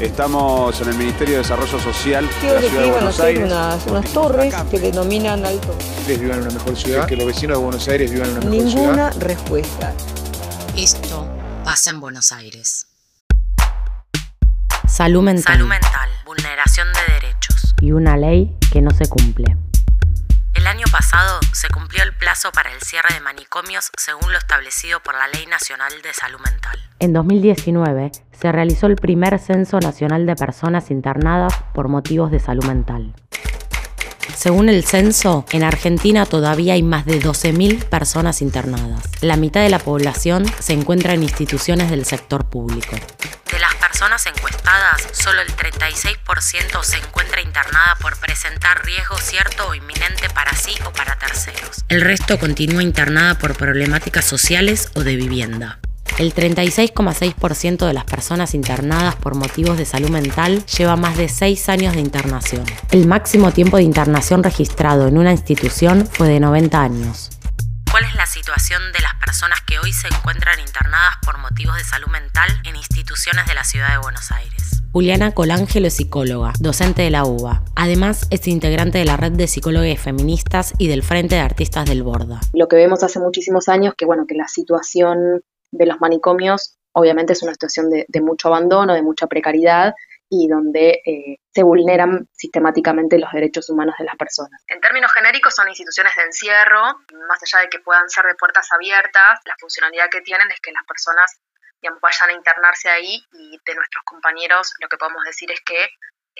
Estamos en el Ministerio de Desarrollo Social de la que Ciudad de Buenos Aires. unas, unas torres que denominan alto. ustedes vivan en una mejor ciudad, que los vecinos de Buenos Aires vivan en una mejor ciudad. Ninguna respuesta. Esto pasa en Buenos Aires. Salud mental. Salud mental. Vulneración de derechos. y una ley que no se cumple. El año pasado se cumplió el plazo para el cierre de manicomios según lo establecido por la Ley Nacional de Salud Mental. En 2019 se realizó el primer censo nacional de personas internadas por motivos de salud mental. Según el censo, en Argentina todavía hay más de 12.000 personas internadas. La mitad de la población se encuentra en instituciones del sector público. Personas encuestadas, solo el 36% se encuentra internada por presentar riesgo cierto o inminente para sí o para terceros. El resto continúa internada por problemáticas sociales o de vivienda. El 36,6% de las personas internadas por motivos de salud mental lleva más de 6 años de internación. El máximo tiempo de internación registrado en una institución fue de 90 años. ¿Cuál es la situación de las personas que hoy se encuentran internadas por motivos de salud mental en instituciones de la ciudad de Buenos Aires? Juliana Colangelo es psicóloga, docente de la UBA. Además, es integrante de la red de psicólogas feministas y del Frente de Artistas del Borda. lo que vemos hace muchísimos años, que bueno, que la situación de los manicomios obviamente es una situación de, de mucho abandono, de mucha precariedad y donde eh, se vulneran sistemáticamente los derechos humanos de las personas. En términos genéricos son instituciones de encierro, más allá de que puedan ser de puertas abiertas, la funcionalidad que tienen es que las personas digamos, vayan a internarse ahí y de nuestros compañeros lo que podemos decir es que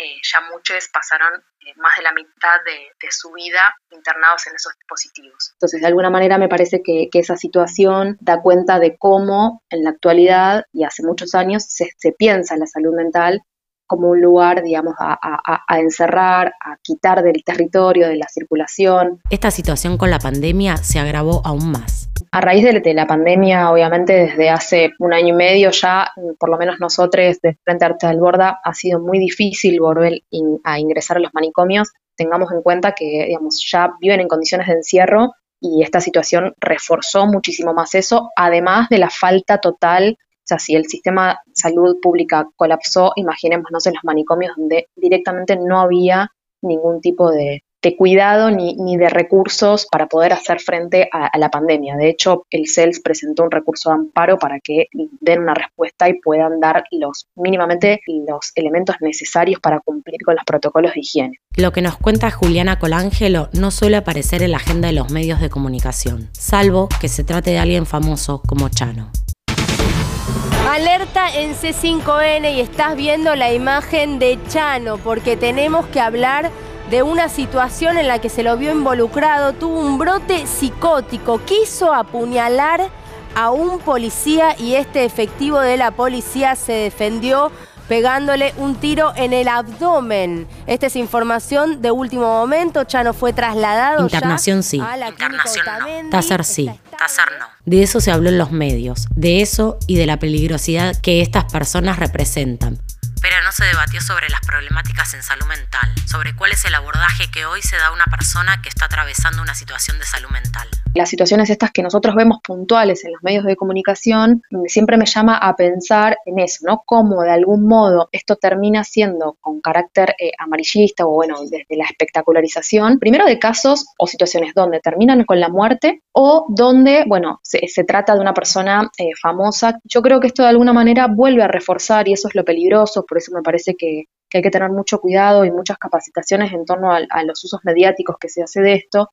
eh, ya muchos pasaron eh, más de la mitad de, de su vida internados en esos dispositivos. Entonces, de alguna manera me parece que, que esa situación da cuenta de cómo en la actualidad y hace muchos años se, se piensa en la salud mental como un lugar, digamos, a, a- a encerrar, a quitar del territorio, de la circulación. Esta situación con la pandemia se agravó aún más. A raíz de, de la pandemia, obviamente desde hace un año y medio ya, por lo menos nosotros de Frente Arte del Borda, ha sido muy difícil volver in- a ingresar a los manicomios. Tengamos en cuenta que, digamos, ya viven en condiciones de encierro y esta situación reforzó muchísimo más eso, además de la falta total sea, si el sistema de salud pública colapsó, imaginémonos en los manicomios donde directamente no había ningún tipo de, cuidado ni, de recursos para poder hacer frente a la pandemia. De hecho, el CELS presentó un recurso de amparo para que den una respuesta y puedan dar los mínimamente los elementos necesarios para cumplir con los protocolos de higiene. Lo que nos cuenta Juliana Colangelo no suele aparecer en la agenda de los medios de comunicación, salvo que se trate de alguien famoso como Chano. Alerta en C5N y estás viendo la imagen de Chano porque tenemos que hablar de una situación en la que se lo vio involucrado, tuvo un brote psicótico, quiso apuñalar a un policía y este efectivo de la policía se defendió pegándole un tiro en el abdomen. Esta es información de último momento, Chano fue trasladado ya Internación sí, a la internación no. Sí, No. De eso se habló en los medios, de eso y de la peligrosidad que estas personas representan. Pero no se debatió sobre las problemáticas en salud mental, sobre cuál es el abordaje que hoy se da a una persona que está atravesando una situación de salud mental. las situaciones estas que nosotros vemos puntuales en los medios de comunicación, siempre me llama a pensar en eso, ¿no? Cómo de algún modo esto termina siendo con carácter eh, amarillista o bueno, desde la espectacularización, primero de casos o situaciones donde terminan con la muerte o donde, bueno, se, trata de una persona eh, famosa. Yo creo que esto de alguna manera vuelve a reforzar y eso es lo peligroso, eso me parece que, hay que tener mucho cuidado y muchas capacitaciones en torno a los usos mediáticos que se hace de esto,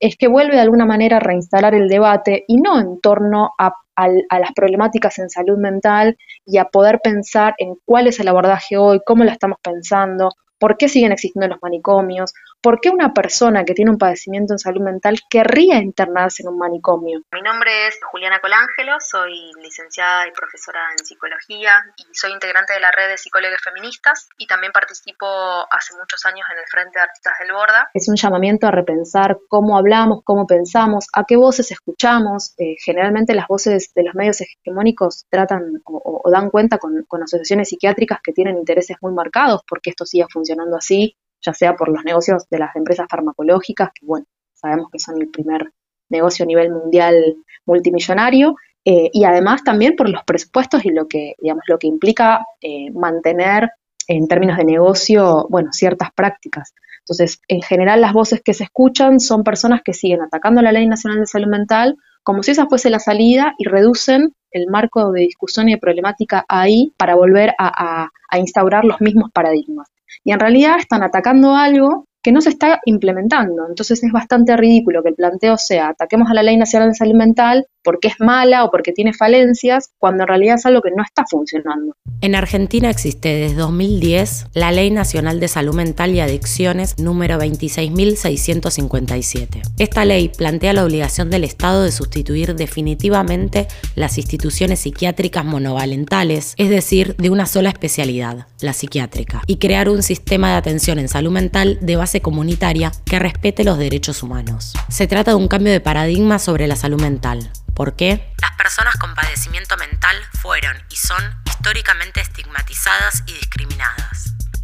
es que vuelve de alguna manera a reinstalar el debate y no en torno a, a las problemáticas en salud mental y a poder pensar en cuál es el abordaje hoy, cómo lo estamos pensando, por qué siguen existiendo los manicomios, ¿por qué una persona que tiene un padecimiento en salud mental querría internarse en un manicomio? Mi nombre es Juliana Colangelo, soy licenciada y profesora en psicología y soy integrante de la red de psicólogos feministas y también participo hace muchos años en el Frente de Artistas del Borda. Es un llamamiento a repensar cómo hablamos, cómo pensamos, a qué voces escuchamos. Eh, generalmente las voces de los medios hegemónicos tratan o, dan cuenta con, con asociaciones psiquiátricas que tienen intereses muy marcados porque esto siga funcionando así ya sea por los negocios de las empresas farmacológicas, que bueno, sabemos que son el primer negocio a nivel mundial multimillonario, eh, y además también por los presupuestos y lo que, digamos, lo que implica eh, mantener en términos de negocio, bueno, ciertas prácticas. Entonces, en general las voces que se escuchan son personas que siguen atacando la Ley Nacional de Salud Mental como si esa fuese la salida y reducen el marco de discusión y de problemática ahí para volver a instaurar los mismos paradigmas y en realidad están atacando algo que no se está implementando. Entonces es bastante ridículo que el planteo sea ataquemos a la Ley Nacional de Salud Mental porque es mala o porque tiene falencias, cuando en realidad es algo que no está funcionando. En Argentina existe desde 2010 la Ley Nacional de Salud Mental y Adicciones número 26.657. Esta ley plantea la obligación del Estado de sustituir definitivamente las instituciones psiquiátricas monovalentales, es decir, de una sola especialidad, la psiquiátrica, y crear un sistema de atención en salud mental de base comunitaria que respete los derechos humanos. Se trata de un cambio de paradigma sobre la salud mental ¿Por qué? Las personas con padecimiento mental fueron y son históricamente estigmatizadas y discriminadas.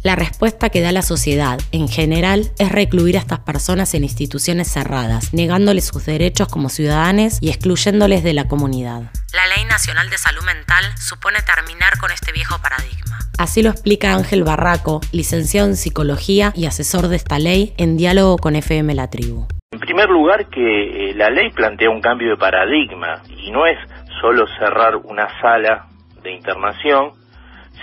La respuesta que da la sociedad en general es recluir a estas personas en instituciones cerradas, negándoles sus derechos como ciudadanos y excluyéndoles de la comunidad. La Ley Nacional de Salud Mental supone terminar con este viejo paradigma. Así lo explica Ángel Barraco, licenciado en psicología y asesor de esta ley, en diálogo con FM La Tribu. En primer lugar, que eh, la ley plantea un cambio de paradigma y no es solo cerrar una sala de internación,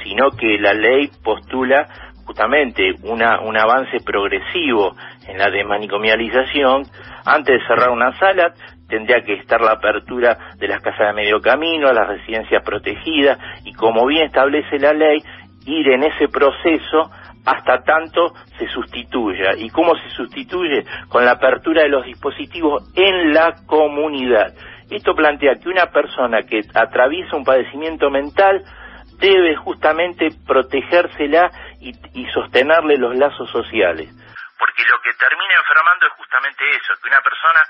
sino que la ley postula justamente una, un avance progresivo en la desmanicomialización. Antes de cerrar una sala, tendría que estar la apertura de las casas de medio camino, las residencias protegidas, y como bien establece la ley, ir en ese proceso hasta tanto se sustituya. ¿Y cómo se sustituye? Con la apertura de los dispositivos en la comunidad. Esto plantea que una persona que atraviesa un padecimiento mental debe justamente protegérsela y, y sostenerle los lazos sociales. Porque lo que termina enfermando es justamente eso, que una persona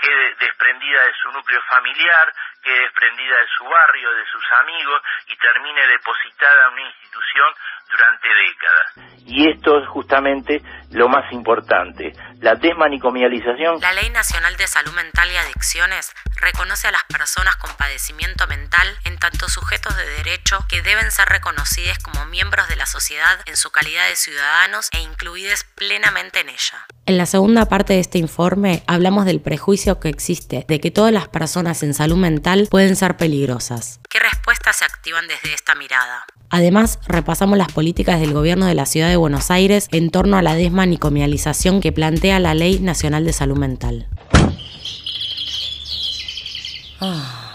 quede desprendida de su núcleo familiar, quede desprendida de su barrio, de sus amigos y termine depositada en una institución durante décadas. Y esto es justamente lo más importante, la desmanicomialización. La Ley Nacional de Salud Mental y Adicciones reconoce a las personas con padecimiento mental en tanto sujetos de derecho que deben ser reconocidos como miembros de la sociedad en su calidad de ciudadanos e incluidos plenamente en ella. En la segunda parte de este informe hablamos del prejuicio que existe de que todas las personas en salud mental pueden ser peligrosas. ¿Qué respuestas se activan desde esta mirada? Además, repasamos las políticas del gobierno de la ciudad de Buenos Aires en torno a la desmanicomialización que plantea la Ley Nacional de Salud Mental. Ah.